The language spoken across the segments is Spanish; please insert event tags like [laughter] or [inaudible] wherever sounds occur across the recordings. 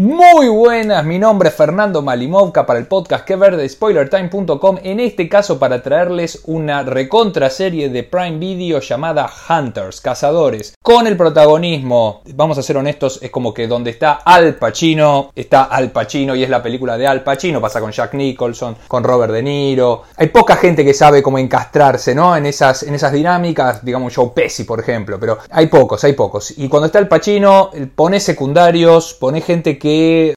Muy buenas, mi nombre es Fernando Malimovka para el podcast que ver de spoilertime.com, en este caso para traerles una recontra serie de Prime Video llamada Hunters, Cazadores, con el protagonismo, vamos a ser honestos, es como que donde está Al Pacino, está Al Pacino y es la película de Al Pacino, pasa con Jack Nicholson, con Robert De Niro, hay poca gente que sabe cómo encastrarse, ¿no? En esas, en esas dinámicas, digamos Joe Pesci, por ejemplo, pero hay pocos, hay pocos, y cuando está Al Pacino, pone secundarios, pone gente que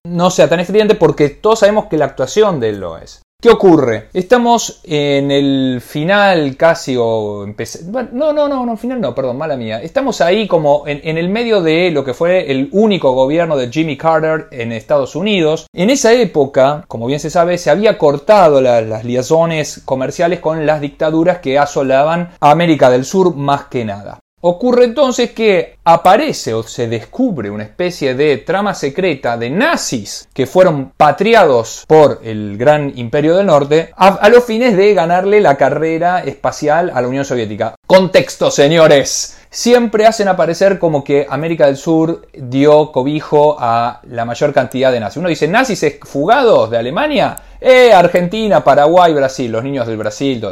no sea tan estridente porque todos sabemos que la actuación de él lo es. ¿Qué ocurre? Estamos en el final casi o empecé... no, no, no, no, final no, perdón, mala mía. Estamos ahí como en, el medio de lo que fue el único gobierno de Jimmy Carter en Estados Unidos. En esa época, como bien se sabe, se había cortado las liazones comerciales con las dictaduras que asolaban a América del Sur más que nada. Ocurre entonces que aparece o se descubre una especie de trama secreta de nazis que fueron patriados por el gran imperio del norte a, los fines de ganarle la carrera espacial a la Unión Soviética. Contexto, señores. Siempre hacen aparecer como que América del Sur dio cobijo a la mayor cantidad de nazis. Uno dice, nazis fugados de Alemania eh, Argentina, Paraguay, Brasil, los niños del Brasil.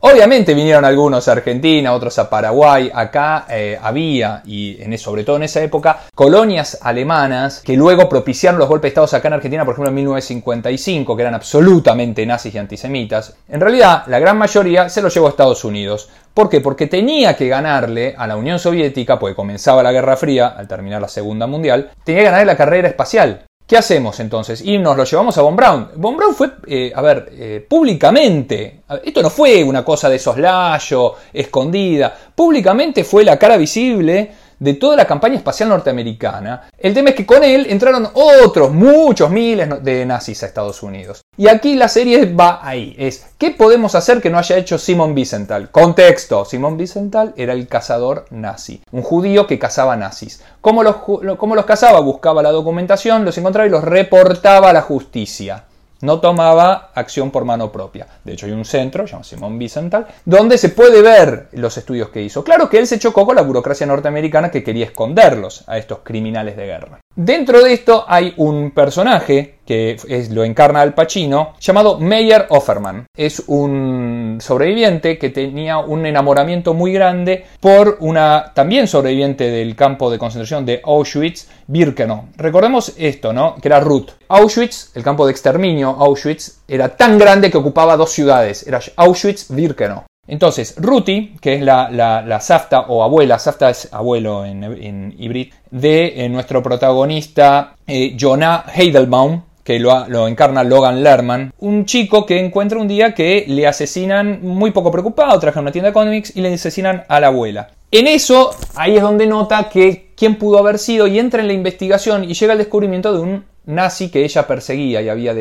Obviamente vinieron algunos a Argentina, otros a Paraguay. Acá eh, había, y en, sobre todo en esa época, colonias alemanas que luego propiciaron los golpes de Estado acá en Argentina, por ejemplo en 1955, que eran absolutamente nazis y antisemitas. En realidad, la gran mayoría se los llevó a Estados Unidos. ¿Por qué? Porque tenía que ganarle a la Unión Soviética, porque comenzaba la Guerra Fría al terminar la Segunda Mundial, tenía que ganarle la carrera espacial. ¿Qué hacemos entonces? Y nos lo llevamos a Von Braun. Von Braun fue, eh, a ver, eh, públicamente, esto no fue una cosa de soslayo, escondida, públicamente fue la cara visible de toda la campaña espacial norteamericana. El tema es que con él entraron otros, muchos miles de nazis a Estados Unidos. Y aquí la serie va ahí, es ¿qué podemos hacer que no haya hecho Simon Wiesenthal? Contexto, Simon Wiesenthal era el cazador nazi, un judío que cazaba nazis. ¿Cómo los, cómo los cazaba? Buscaba la documentación, los encontraba y los reportaba a la justicia no tomaba acción por mano propia. De hecho, hay un centro, llamado Simón Wiesenthal, donde se puede ver los estudios que hizo. Claro que él se chocó con la burocracia norteamericana que quería esconderlos a estos criminales de guerra. Dentro de esto hay un personaje que es, lo encarna Al Pacino, llamado Meyer Offerman. Es un sobreviviente que tenía un enamoramiento muy grande por una también sobreviviente del campo de concentración de Auschwitz, Birkenau. Recordemos esto, ¿no? Que era Ruth. Auschwitz, el campo de exterminio Auschwitz, era tan grande que ocupaba dos ciudades. Era Auschwitz-Birkenau. Entonces, Ruti, que es la, la, Safta o abuela, Safta es abuelo en, en de eh, nuestro protagonista eh, Jonah Heidelbaum, que lo, encarna Logan Lerman, un chico que encuentra un día que le asesinan, muy poco preocupado, trabaja en una tienda de cómics y le asesinan a la abuela. En eso, ahí es donde nota que quién pudo haber sido y entra en la investigación y llega al descubrimiento de un nazi que ella perseguía y había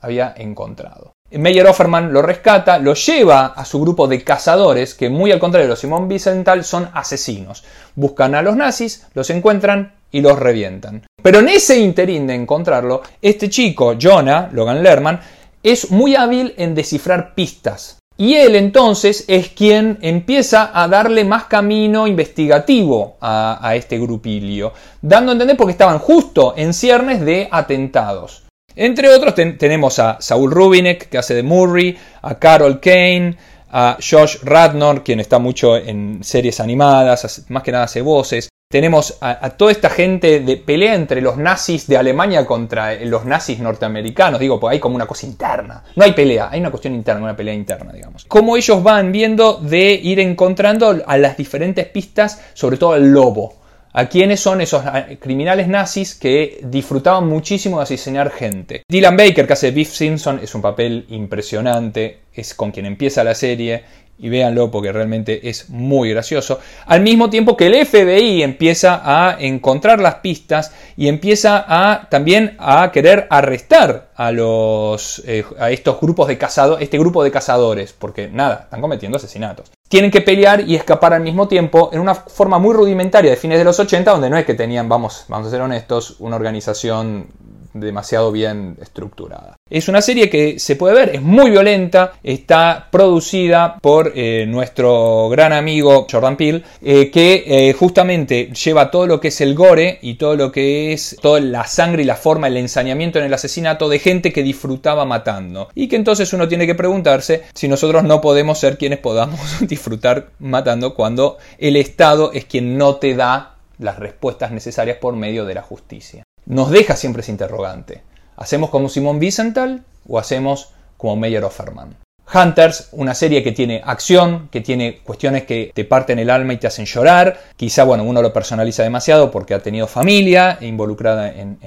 había encontrado. Meyer Offerman lo rescata, lo lleva a su grupo de cazadores, que muy al contrario de los Simón Wiesenthal son asesinos. Buscan a los nazis, los encuentran y los revientan. Pero en ese interín de encontrarlo, este chico, Jonah, Logan Lerman, es muy hábil en descifrar pistas. Y él entonces es quien empieza a darle más camino investigativo a, este grupilio, dando a entender porque estaban justo en ciernes de atentados. Entre otros tenemos a Saul Rubinek, que hace de Murray, a Carol Kane, a Josh Radnor, quien está mucho en series animadas, más que nada hace voces. Tenemos a, toda esta gente de pelea entre los nazis de Alemania contra los nazis norteamericanos. Digo, pues hay como una cosa interna. No hay pelea, hay una cuestión interna, una pelea interna, digamos. Cómo ellos van viendo de ir encontrando a las diferentes pistas, sobre todo el lobo. ¿A quiénes son esos criminales nazis que disfrutaban muchísimo de asesinar gente? Dylan Baker, que hace Biff Simpson, es un papel impresionante, es con quien empieza la serie y véanlo porque realmente es muy gracioso. Al mismo tiempo que el FBI empieza a encontrar las pistas y empieza a también a querer arrestar a los eh, a estos grupos de cazadores, este grupo de cazadores, porque nada, están cometiendo asesinatos tienen que pelear y escapar al mismo tiempo en una forma muy rudimentaria de fines de los 80, donde no es que tenían, vamos, vamos a ser honestos, una organización demasiado bien estructurada. Es una serie que se puede ver, es muy violenta, está producida por eh, nuestro gran amigo Jordan Peele, eh, que eh, justamente lleva todo lo que es el gore y todo lo que es toda la sangre y la forma, el ensañamiento en el asesinato de gente que disfrutaba matando. Y que entonces uno tiene que preguntarse si nosotros no podemos ser quienes podamos [laughs] disfrutar matando cuando el Estado es quien no te da las respuestas necesarias por medio de la justicia. Nos deja siempre ese interrogante. ¿Hacemos como Simón Wiesenthal o hacemos como Meyer Offerman? Hunters, una serie que tiene acción, que tiene cuestiones que te parten el alma y te hacen llorar. Quizá, bueno, uno lo personaliza demasiado porque ha tenido familia involucrada en,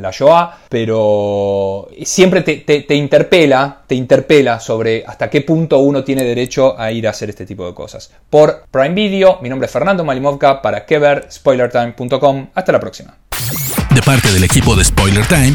la Shoah, pero siempre te, te, interpela, te interpela sobre hasta qué punto uno tiene derecho a ir a hacer este tipo de cosas. Por Prime Video, mi nombre es Fernando Malimovka para Kever, spoilertime.com. Hasta la próxima. De parte del equipo de Spoiler Time,